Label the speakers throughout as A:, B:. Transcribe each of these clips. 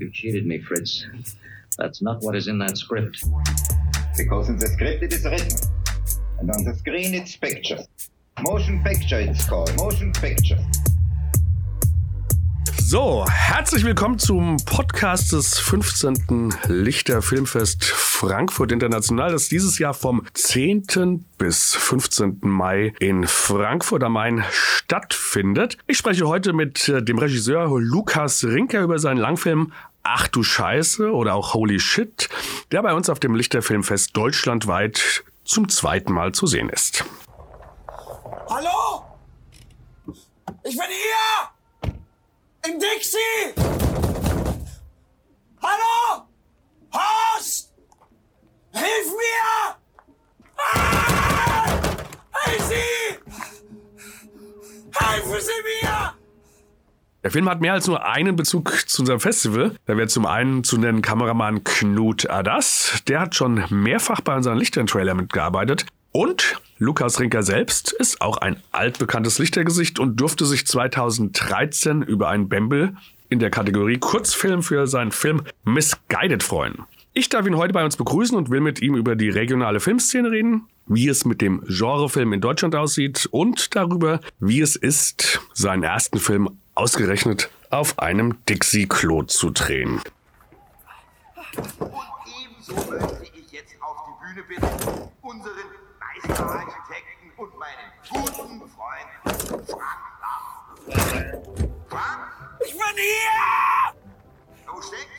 A: You cheated me, Fritz. That's not what is in that script.
B: Because in the script it is written. And on the screen it's picture. Motion picture it's called. Motion picture.
C: So, herzlich willkommen zum Podcast des 15. Lichter Filmfest Frankfurt International, das dieses Jahr vom 10. bis 15. Mai in Frankfurt am Main stattfindet. Ich spreche heute mit äh, dem Regisseur Lukas Rinker über seinen Langfilm Ach du Scheiße oder auch Holy Shit, der bei uns auf dem Lichterfilmfest deutschlandweit zum zweiten Mal zu sehen ist.
D: Hallo? Ich bin hier! Im Dixie! Hallo? Horst! Hilf mir! Ah! Hey, Sie! Helfen Sie mir!
C: Der Film hat mehr als nur einen Bezug zu unserem Festival. Da wäre zum einen zu nennen Kameramann Knut Adas. Der hat schon mehrfach bei unseren Lichtern-Trailer mitgearbeitet. Und Lukas Rinker selbst ist auch ein altbekanntes Lichtergesicht und durfte sich 2013 über einen Bembel in der Kategorie Kurzfilm für seinen Film Misguided freuen. Ich darf ihn heute bei uns begrüßen und will mit ihm über die regionale Filmszene reden, wie es mit dem Genrefilm in Deutschland aussieht und darüber, wie es ist, seinen ersten Film ausgerechnet auf einem Dixie-Klo zu drehen.
E: Und ebenso möchte ich jetzt auf die Bühne bitten, unseren Meisterarchitekten und meinen guten Freund Frank Lamm. Frank,
D: Ich bin hier!
E: wo steckt?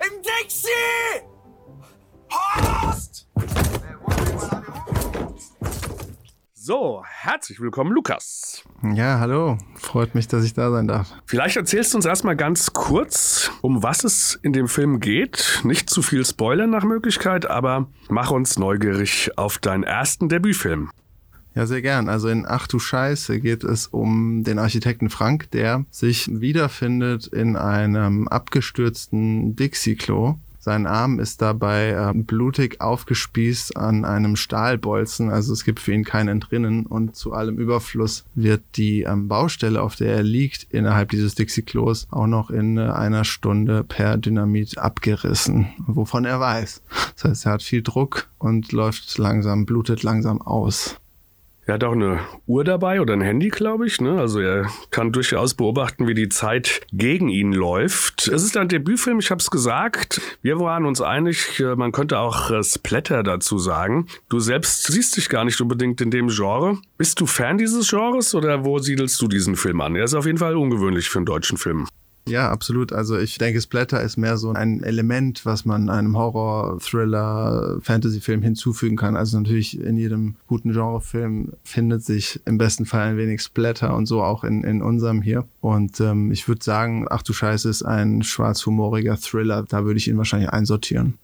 D: Im Dixie! Horst!
C: So, herzlich willkommen, Lukas.
F: Ja, hallo. Freut mich, dass ich da sein darf.
C: Vielleicht erzählst du uns erstmal ganz kurz, um was es in dem Film geht. Nicht zu viel Spoilern nach Möglichkeit, aber mach uns neugierig auf deinen ersten Debütfilm.
F: Ja, sehr gern. Also in Ach du Scheiße geht es um den Architekten Frank, der sich wiederfindet in einem abgestürzten Dixie-Klo. Sein Arm ist dabei äh, blutig aufgespießt an einem Stahlbolzen, also es gibt für ihn kein Entrinnen und zu allem Überfluss wird die ähm, Baustelle, auf der er liegt, innerhalb dieses Dixie-Klos auch noch in äh, einer Stunde per Dynamit abgerissen, wovon er weiß. Das heißt, er hat viel Druck und läuft langsam, blutet langsam aus.
C: Er hat auch eine Uhr dabei oder ein Handy, glaube ich. Ne? Also er kann durchaus beobachten, wie die Zeit gegen ihn läuft. Es ist ein Debütfilm, ich habe es gesagt. Wir waren uns einig, äh, man könnte auch äh, Splatter dazu sagen. Du selbst siehst dich gar nicht unbedingt in dem Genre. Bist du Fan dieses Genres oder wo siedelst du diesen Film an? Er ist auf jeden Fall ungewöhnlich für einen deutschen Film.
F: Ja, absolut. Also ich denke, Splatter ist mehr so ein Element, was man einem Horror, Thriller, Fantasy-Film hinzufügen kann. Also natürlich in jedem guten Genrefilm findet sich im besten Fall ein wenig Splatter und so auch in, in unserem hier. Und ähm, ich würde sagen, ach du Scheiße, ist ein schwarzhumoriger Thriller. Da würde ich ihn wahrscheinlich einsortieren.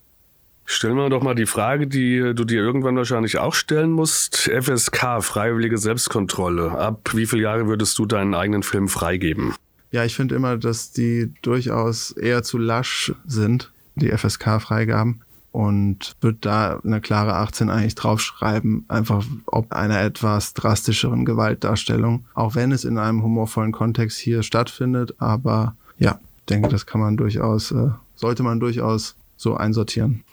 C: Stellen wir doch mal die Frage, die du dir irgendwann wahrscheinlich auch stellen musst. FSK, freiwillige Selbstkontrolle. Ab wie viele Jahre würdest du deinen eigenen Film freigeben?
F: Ja, ich finde immer, dass die durchaus eher zu lasch sind, die FSK-Freigaben. Und würde da eine klare 18 eigentlich draufschreiben, einfach ob einer etwas drastischeren Gewaltdarstellung, auch wenn es in einem humorvollen Kontext hier stattfindet. Aber ja, denke, das kann man durchaus, äh, sollte man durchaus so einsortieren.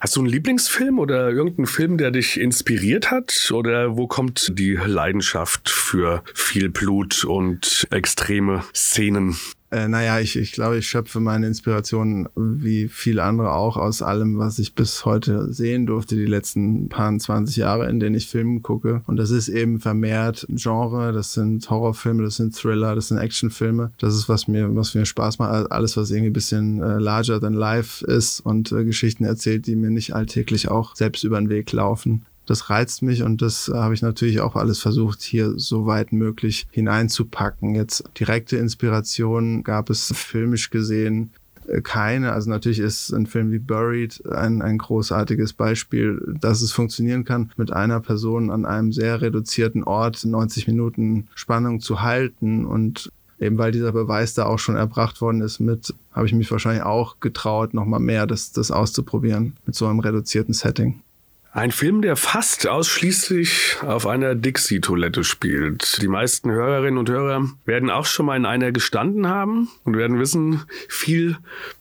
C: Hast du einen Lieblingsfilm oder irgendeinen Film, der dich inspiriert hat? Oder wo kommt die Leidenschaft für viel Blut und extreme Szenen?
F: Äh, naja, ich, ich glaube, ich schöpfe meine Inspiration wie viele andere auch aus allem, was ich bis heute sehen durfte, die letzten paar 20 Jahre, in denen ich Filme gucke. Und das ist eben vermehrt Genre, das sind Horrorfilme, das sind Thriller, das sind Actionfilme. Das ist, was mir, was mir Spaß macht. Alles, was irgendwie ein bisschen äh, larger than life ist und äh, Geschichten erzählt, die mir nicht alltäglich auch selbst über den Weg laufen. Das reizt mich und das habe ich natürlich auch alles versucht, hier so weit möglich hineinzupacken. Jetzt direkte Inspiration gab es filmisch gesehen äh, keine. Also natürlich ist ein Film wie Buried ein, ein großartiges Beispiel, dass es funktionieren kann, mit einer Person an einem sehr reduzierten Ort 90 Minuten Spannung zu halten und eben weil dieser Beweis da auch schon erbracht worden ist mit, habe ich mich wahrscheinlich auch getraut, nochmal mehr das, das auszuprobieren mit so einem reduzierten Setting.
C: Ein Film, der fast ausschließlich auf einer Dixie-Toilette spielt. Die meisten Hörerinnen und Hörer werden auch schon mal in einer gestanden haben und werden wissen, viel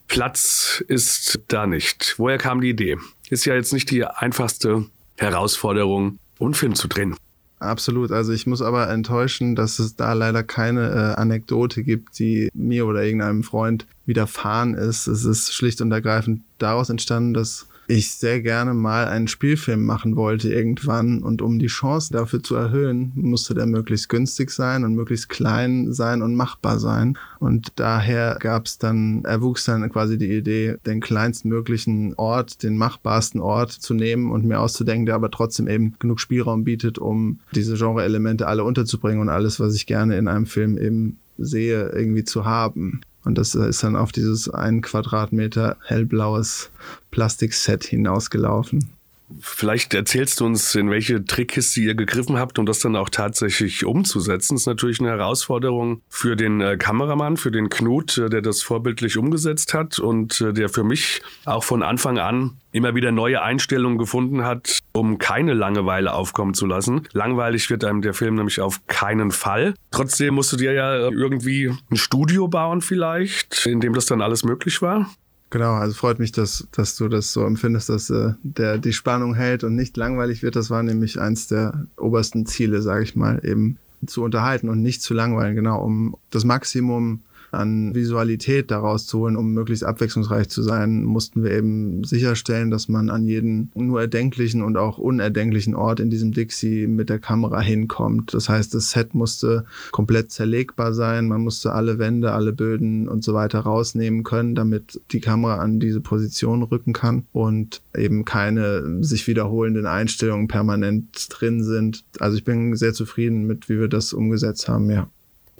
C: Platz ist da nicht. Woher kam die Idee? Ist ja jetzt nicht die einfachste Herausforderung, einen Film zu drehen.
F: Absolut. Also ich muss aber enttäuschen, dass es da leider keine äh, Anekdote gibt, die mir oder irgendeinem Freund widerfahren ist. Es ist schlicht und ergreifend daraus entstanden, dass ich sehr gerne mal einen Spielfilm machen wollte irgendwann und um die Chance dafür zu erhöhen, musste der möglichst günstig sein und möglichst klein sein und machbar sein. Und daher gab es dann, erwuchs dann quasi die Idee, den kleinstmöglichen Ort, den machbarsten Ort zu nehmen und mir auszudenken, der aber trotzdem eben genug Spielraum bietet, um diese Genre-Elemente alle unterzubringen und alles, was ich gerne in einem Film eben sehe, irgendwie zu haben. Und das ist dann auf dieses ein Quadratmeter hellblaues Plastikset hinausgelaufen.
C: Vielleicht erzählst du uns, in welche Trickkiste ihr gegriffen habt, um das dann auch tatsächlich umzusetzen. Das ist natürlich eine Herausforderung für den äh, Kameramann, für den Knut, äh, der das vorbildlich umgesetzt hat und äh, der für mich auch von Anfang an immer wieder neue Einstellungen gefunden hat, um keine Langeweile aufkommen zu lassen. Langweilig wird einem der Film nämlich auf keinen Fall. Trotzdem musst du dir ja irgendwie ein Studio bauen vielleicht, in dem das dann alles möglich war.
F: Genau, also freut mich, dass, dass du das so empfindest, dass äh, der die Spannung hält und nicht langweilig wird. Das war nämlich eins der obersten Ziele, sage ich mal, eben zu unterhalten und nicht zu langweilen, genau, um das Maximum an Visualität daraus zu holen, um möglichst abwechslungsreich zu sein, mussten wir eben sicherstellen, dass man an jeden nur erdenklichen und auch unerdenklichen Ort in diesem Dixie mit der Kamera hinkommt. Das heißt, das Set musste komplett zerlegbar sein, man musste alle Wände, alle Böden und so weiter rausnehmen können, damit die Kamera an diese Position rücken kann und eben keine sich wiederholenden Einstellungen permanent drin sind. Also ich bin sehr zufrieden mit, wie wir das umgesetzt haben, ja.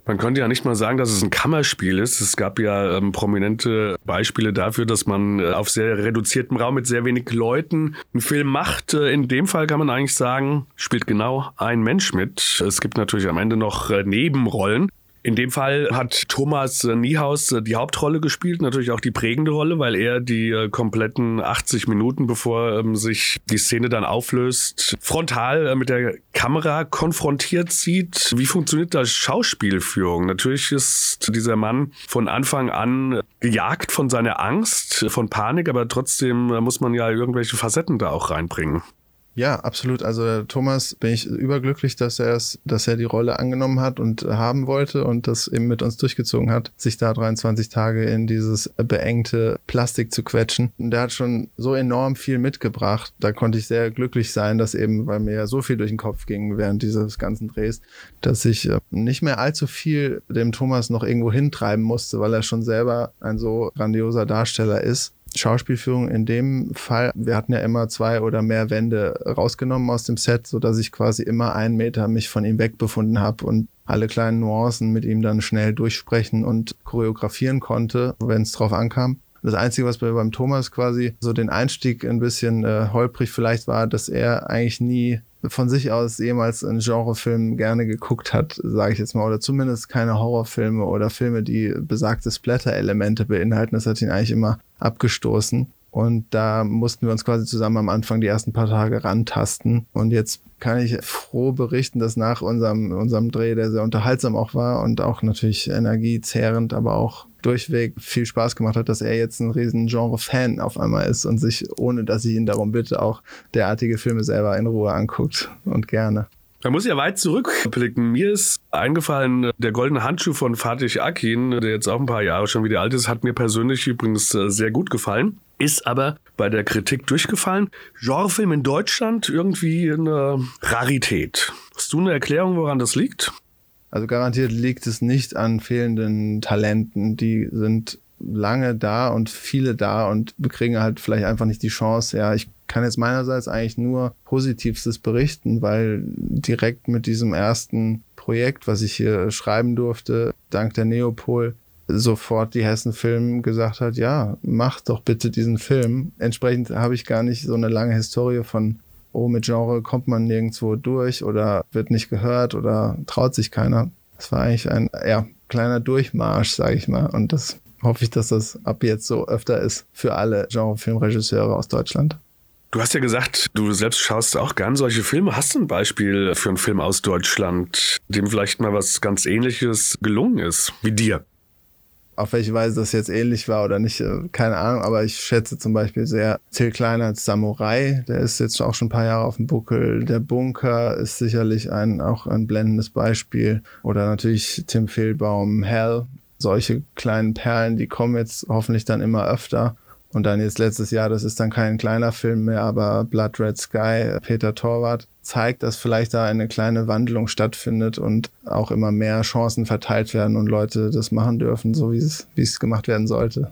C: Man könnte ja nicht mal sagen, dass es ein Kammerspiel ist. Es gab ja ähm, prominente Beispiele dafür, dass man äh, auf sehr reduziertem Raum mit sehr wenig Leuten einen Film macht. Äh, in dem Fall kann man eigentlich sagen, spielt genau ein Mensch mit. Es gibt natürlich am Ende noch äh, Nebenrollen. In dem Fall hat Thomas Niehaus die Hauptrolle gespielt, natürlich auch die prägende Rolle, weil er die äh, kompletten 80 Minuten, bevor ähm, sich die Szene dann auflöst, frontal äh, mit der Kamera konfrontiert sieht. Wie funktioniert da Schauspielführung? Natürlich ist dieser Mann von Anfang an gejagt von seiner Angst, von Panik, aber trotzdem äh, muss man ja irgendwelche Facetten da auch reinbringen.
F: Ja, absolut. Also Thomas bin ich überglücklich, dass er es, dass er die Rolle angenommen hat und haben wollte und das eben mit uns durchgezogen hat, sich da 23 Tage in dieses beengte Plastik zu quetschen. Und der hat schon so enorm viel mitgebracht. Da konnte ich sehr glücklich sein, dass eben, weil mir ja so viel durch den Kopf ging während dieses ganzen Drehs, dass ich äh, nicht mehr allzu viel dem Thomas noch irgendwo hintreiben musste, weil er schon selber ein so grandioser Darsteller ist. Schauspielführung in dem Fall, wir hatten ja immer zwei oder mehr Wände rausgenommen aus dem Set, so dass ich quasi immer einen Meter mich von ihm wegbefunden habe und alle kleinen Nuancen mit ihm dann schnell durchsprechen und choreografieren konnte, wenn es drauf ankam. Das Einzige, was bei, beim Thomas quasi so den Einstieg ein bisschen äh, holprig vielleicht war, dass er eigentlich nie von sich aus jemals einen Genrefilm gerne geguckt hat, sage ich jetzt mal, oder zumindest keine Horrorfilme oder Filme, die besagte Splatter-Elemente beinhalten. Das hat ihn eigentlich immer abgestoßen. Und da mussten wir uns quasi zusammen am Anfang die ersten paar Tage rantasten. Und jetzt kann ich froh berichten, dass nach unserem, unserem Dreh, der sehr unterhaltsam auch war und auch natürlich energiezehrend, aber auch durchweg viel Spaß gemacht hat, dass er jetzt ein riesen Genre-Fan auf einmal ist und sich, ohne dass ich ihn darum bitte, auch derartige Filme selber in Ruhe anguckt und gerne.
C: Man muss ja weit zurückblicken. Mir ist eingefallen, der goldene Handschuh von Fatih Akin, der jetzt auch ein paar Jahre schon wieder alt ist, hat mir persönlich übrigens äh, sehr gut gefallen. Ist aber bei der Kritik durchgefallen. Genrefilm in Deutschland irgendwie eine Rarität. Hast du eine Erklärung, woran das liegt?
F: Also garantiert liegt es nicht an fehlenden Talenten. Die sind lange da und viele da und wir kriegen halt vielleicht einfach nicht die Chance. Ja, ich kann jetzt meinerseits eigentlich nur Positivstes berichten, weil direkt mit diesem ersten Projekt, was ich hier schreiben durfte, dank der Neopol, sofort die Hessen Film gesagt hat, ja, mach doch bitte diesen Film. Entsprechend habe ich gar nicht so eine lange Historie von oh, mit Genre kommt man nirgendwo durch oder wird nicht gehört oder traut sich keiner. Das war eigentlich ein ja, kleiner Durchmarsch, sage ich mal. Und das hoffe ich, dass das ab jetzt so öfter ist für alle Genrefilmregisseure aus Deutschland.
C: Du hast ja gesagt, du selbst schaust auch gern solche Filme. Hast du ein Beispiel für einen Film aus Deutschland, dem vielleicht mal was ganz Ähnliches gelungen ist, wie dir?
F: Auf welche Weise das jetzt ähnlich war oder nicht, äh, keine Ahnung, aber ich schätze zum Beispiel sehr Till Kleiner als Samurai, der ist jetzt auch schon ein paar Jahre auf dem Buckel. Der Bunker ist sicherlich ein, auch ein blendendes Beispiel. Oder natürlich Tim Fehlbaum, Hell, solche kleinen Perlen, die kommen jetzt hoffentlich dann immer öfter. Und dann jetzt letztes Jahr, das ist dann kein kleiner Film mehr, aber Blood Red Sky, Peter Torwart, zeigt, dass vielleicht da eine kleine Wandlung stattfindet und auch immer mehr Chancen verteilt werden und Leute das machen dürfen, so wie es, wie es gemacht werden sollte.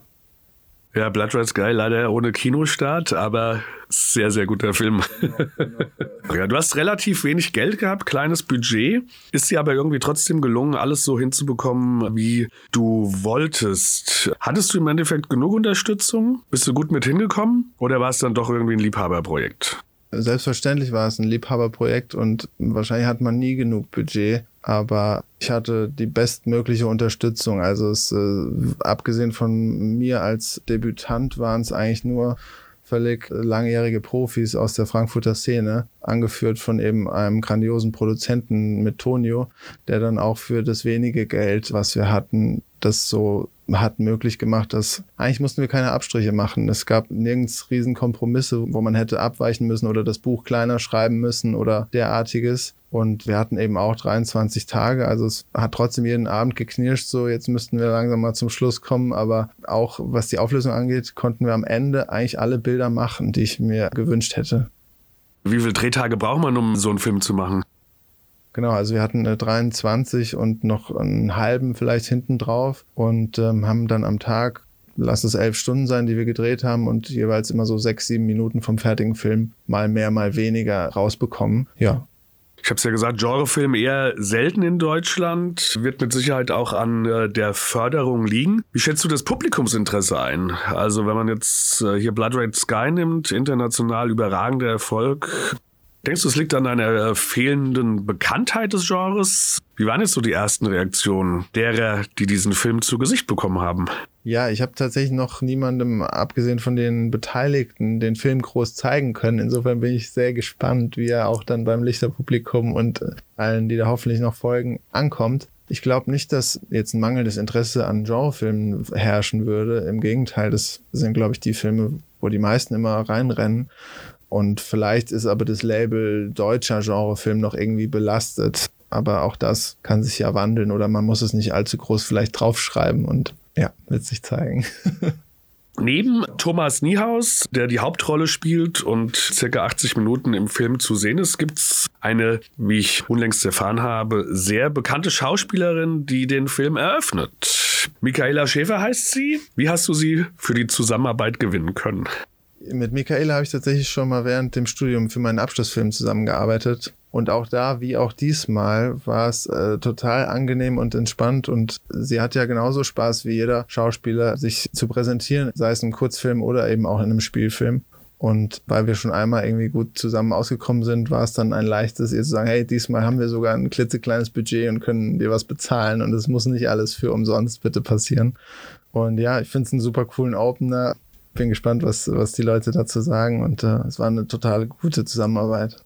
C: Ja, Blood Red Sky leider ohne Kinostart, aber sehr, sehr guter Film. ja, du hast relativ wenig Geld gehabt, kleines Budget, ist dir aber irgendwie trotzdem gelungen, alles so hinzubekommen, wie du wolltest. Hattest du im Endeffekt genug Unterstützung? Bist du gut mit hingekommen? Oder war es dann doch irgendwie ein Liebhaberprojekt?
F: Selbstverständlich war es ein Liebhaberprojekt und wahrscheinlich hat man nie genug Budget aber ich hatte die bestmögliche Unterstützung. Also es, äh, abgesehen von mir als Debütant waren es eigentlich nur völlig langjährige Profis aus der Frankfurter Szene, angeführt von eben einem grandiosen Produzenten mit Tonio, der dann auch für das wenige Geld, was wir hatten, das so hat möglich gemacht, dass eigentlich mussten wir keine Abstriche machen. Es gab nirgends Riesenkompromisse, wo man hätte abweichen müssen oder das Buch kleiner schreiben müssen oder derartiges. Und wir hatten eben auch 23 Tage. Also es hat trotzdem jeden Abend geknirscht. So, jetzt müssten wir langsam mal zum Schluss kommen. Aber auch was die Auflösung angeht, konnten wir am Ende eigentlich alle Bilder machen, die ich mir gewünscht hätte.
C: Wie viele Drehtage braucht man, um so einen Film zu machen?
F: Genau, also wir hatten 23 und noch einen halben vielleicht hinten drauf und ähm, haben dann am Tag, lass es elf Stunden sein, die wir gedreht haben und jeweils immer so sechs, sieben Minuten vom fertigen Film mal mehr, mal weniger rausbekommen. Ja,
C: ich habe es ja gesagt, Genrefilm eher selten in Deutschland, wird mit Sicherheit auch an äh, der Förderung liegen. Wie schätzt du das Publikumsinteresse ein? Also wenn man jetzt äh, hier Blood Red Sky nimmt, international überragender Erfolg, Denkst du, es liegt an einer äh, fehlenden Bekanntheit des Genres? Wie waren jetzt so die ersten Reaktionen derer, die diesen Film zu Gesicht bekommen haben?
F: Ja, ich habe tatsächlich noch niemandem, abgesehen von den Beteiligten, den Film groß zeigen können. Insofern bin ich sehr gespannt, wie er auch dann beim Lichterpublikum und äh, allen, die da hoffentlich noch folgen, ankommt. Ich glaube nicht, dass jetzt ein mangelndes Interesse an Genrefilmen herrschen würde. Im Gegenteil, das sind, glaube ich, die Filme, wo die meisten immer reinrennen. Und vielleicht ist aber das Label deutscher Genrefilm noch irgendwie belastet. Aber auch das kann sich ja wandeln oder man muss es nicht allzu groß vielleicht draufschreiben und ja, wird sich zeigen.
C: Neben Thomas Niehaus, der die Hauptrolle spielt und circa 80 Minuten im Film zu sehen ist, gibt es eine, wie ich unlängst erfahren habe, sehr bekannte Schauspielerin, die den Film eröffnet. Michaela Schäfer heißt sie. Wie hast du sie für die Zusammenarbeit gewinnen können?
F: Mit Michaela habe ich tatsächlich schon mal während dem Studium für meinen Abschlussfilm zusammengearbeitet. Und auch da, wie auch diesmal, war es äh, total angenehm und entspannt. Und sie hat ja genauso Spaß wie jeder Schauspieler, sich zu präsentieren, sei es im Kurzfilm oder eben auch in einem Spielfilm. Und weil wir schon einmal irgendwie gut zusammen ausgekommen sind, war es dann ein leichtes, ihr zu sagen, hey, diesmal haben wir sogar ein klitzekleines Budget und können dir was bezahlen und es muss nicht alles für umsonst bitte passieren. Und ja, ich finde es einen super coolen Opener bin gespannt, was, was die Leute dazu sagen. Und äh, es war eine total gute Zusammenarbeit.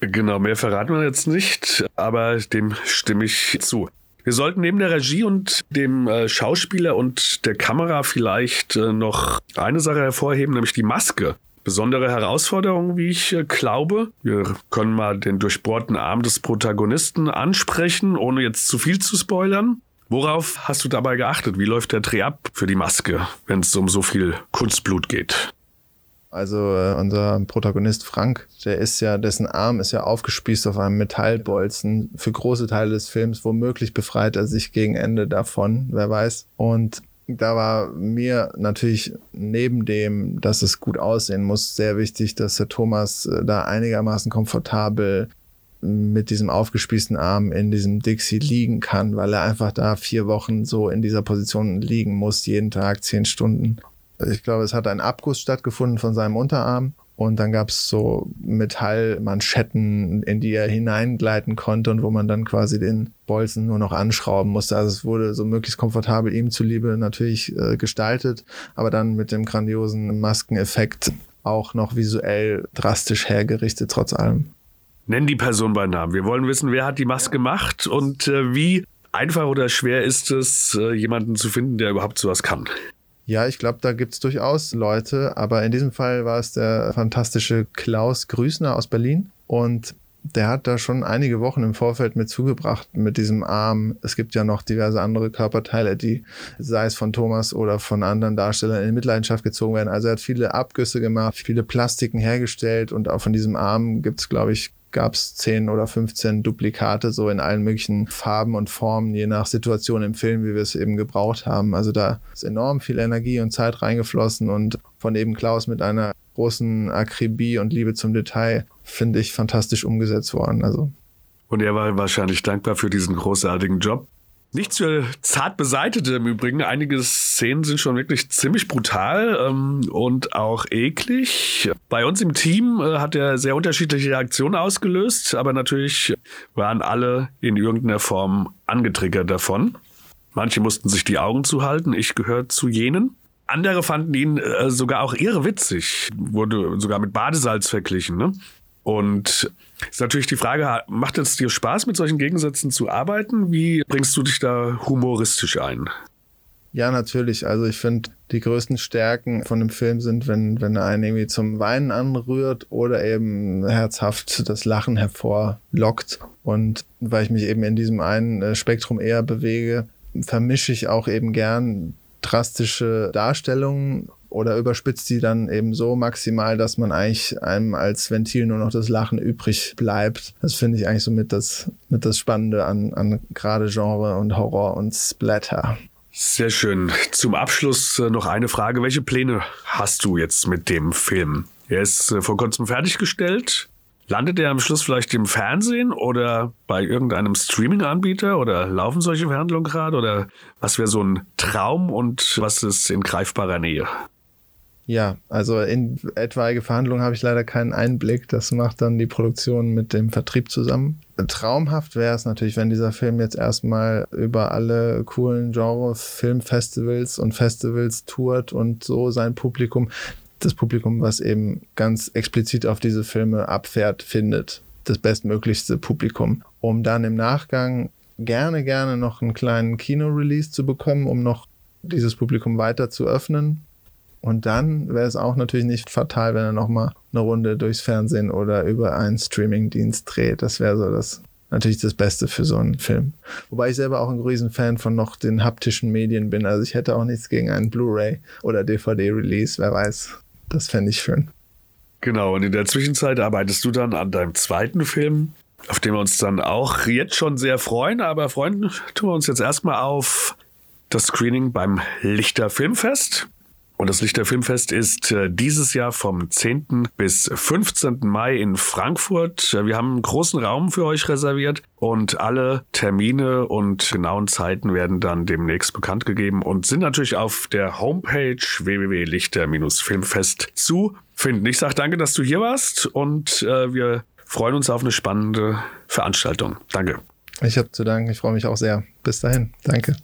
C: Genau, mehr verraten wir jetzt nicht, aber dem stimme ich zu. Wir sollten neben der Regie und dem äh, Schauspieler und der Kamera vielleicht äh, noch eine Sache hervorheben, nämlich die Maske. Besondere Herausforderung, wie ich äh, glaube. Wir können mal den durchbohrten Arm des Protagonisten ansprechen, ohne jetzt zu viel zu spoilern. Worauf hast du dabei geachtet? Wie läuft der Dreh ab für die Maske, wenn es um so viel Kunstblut geht?
F: Also äh, unser Protagonist Frank, der ist ja, dessen Arm ist ja aufgespießt auf einem Metallbolzen. Für große Teile des Films, womöglich befreit er sich gegen Ende davon, wer weiß. Und da war mir natürlich neben dem, dass es gut aussehen muss, sehr wichtig, dass der Thomas äh, da einigermaßen komfortabel mit diesem aufgespießten Arm in diesem Dixie liegen kann, weil er einfach da vier Wochen so in dieser Position liegen muss, jeden Tag zehn Stunden. Ich glaube, es hat ein Abguss stattgefunden von seinem Unterarm und dann gab es so Metallmanschetten, in die er hineingleiten konnte und wo man dann quasi den Bolzen nur noch anschrauben musste. Also es wurde so möglichst komfortabel ihm zuliebe natürlich äh, gestaltet, aber dann mit dem grandiosen Maskeneffekt auch noch visuell drastisch hergerichtet, trotz allem.
C: Nenn die Person bei Namen. Wir wollen wissen, wer hat die Maske gemacht und äh, wie einfach oder schwer ist es, äh, jemanden zu finden, der überhaupt sowas kann.
F: Ja, ich glaube, da gibt's durchaus Leute, aber in diesem Fall war es der fantastische Klaus Grüßner aus Berlin und der hat da schon einige Wochen im Vorfeld mit zugebracht mit diesem Arm. Es gibt ja noch diverse andere Körperteile, die, sei es von Thomas oder von anderen Darstellern, in Mitleidenschaft gezogen werden. Also er hat viele Abgüsse gemacht, viele Plastiken hergestellt und auch von diesem Arm gibt's, glaube ich, gab es 10 oder 15 Duplikate, so in allen möglichen Farben und Formen, je nach Situation im Film, wie wir es eben gebraucht haben. Also da ist enorm viel Energie und Zeit reingeflossen und von eben Klaus mit einer großen Akribie und Liebe zum Detail, finde ich, fantastisch umgesetzt worden. Also
C: Und er war wahrscheinlich dankbar für diesen großartigen Job. Nichts für zart beseitete im Übrigen. Einige Szenen sind schon wirklich ziemlich brutal ähm, und auch eklig. Bei uns im Team äh, hat er sehr unterschiedliche Reaktionen ausgelöst, aber natürlich waren alle in irgendeiner Form angetriggert davon. Manche mussten sich die Augen zuhalten, ich gehöre zu jenen. Andere fanden ihn äh, sogar auch irrewitzig, wurde sogar mit Badesalz verglichen. Ne? Und ist natürlich die Frage, macht es dir Spaß, mit solchen Gegensätzen zu arbeiten? Wie bringst du dich da humoristisch ein?
F: Ja, natürlich. Also ich finde, die größten Stärken von dem Film sind, wenn, wenn er einen irgendwie zum Weinen anrührt oder eben herzhaft das Lachen hervorlockt. Und weil ich mich eben in diesem einen äh, Spektrum eher bewege, vermische ich auch eben gern drastische Darstellungen oder überspitzt die dann eben so maximal, dass man eigentlich einem als Ventil nur noch das Lachen übrig bleibt. Das finde ich eigentlich so mit das, mit das Spannende an, an gerade Genre und Horror und Splatter.
C: Sehr schön. Zum Abschluss äh, noch eine Frage. Welche Pläne hast du jetzt mit dem Film? Er ist äh, vor kurzem fertiggestellt. Landet er am Schluss vielleicht im Fernsehen oder bei irgendeinem Streaming-Anbieter oder laufen solche Verhandlungen gerade oder was wäre so ein Traum und was ist in greifbarer Nähe?
F: Ja, also in etwaige Verhandlungen habe ich leider keinen Einblick. Das macht dann die Produktion mit dem Vertrieb zusammen. Traumhaft wäre es natürlich, wenn dieser Film jetzt erstmal über alle coolen Genre-Filmfestivals und Festivals tourt und so sein Publikum, das Publikum, was eben ganz explizit auf diese Filme abfährt, findet. Das bestmöglichste Publikum. Um dann im Nachgang gerne, gerne noch einen kleinen Kino-Release zu bekommen, um noch dieses Publikum weiter zu öffnen und dann wäre es auch natürlich nicht fatal, wenn er nochmal eine Runde durchs Fernsehen oder über einen Streamingdienst dreht. Das wäre so das natürlich das Beste für so einen Film. Wobei ich selber auch ein Riesenfan von noch den haptischen Medien bin. Also ich hätte auch nichts gegen einen Blu-ray oder DVD-Release. Wer weiß. Das fände ich schön.
C: Genau, und in der Zwischenzeit arbeitest du dann an deinem zweiten Film, auf den wir uns dann auch jetzt schon sehr freuen. Aber freuen tun wir uns jetzt erstmal auf das Screening beim Lichter Filmfest. Und das Lichter Filmfest ist äh, dieses Jahr vom 10. bis 15. Mai in Frankfurt. Wir haben einen großen Raum für euch reserviert und alle Termine und genauen Zeiten werden dann demnächst bekannt gegeben und sind natürlich auf der Homepage www.lichter-filmfest zu finden. Ich sage danke, dass du hier warst und äh, wir freuen uns auf eine spannende Veranstaltung. Danke.
F: Ich habe zu danken. Ich freue mich auch sehr. Bis dahin. Danke.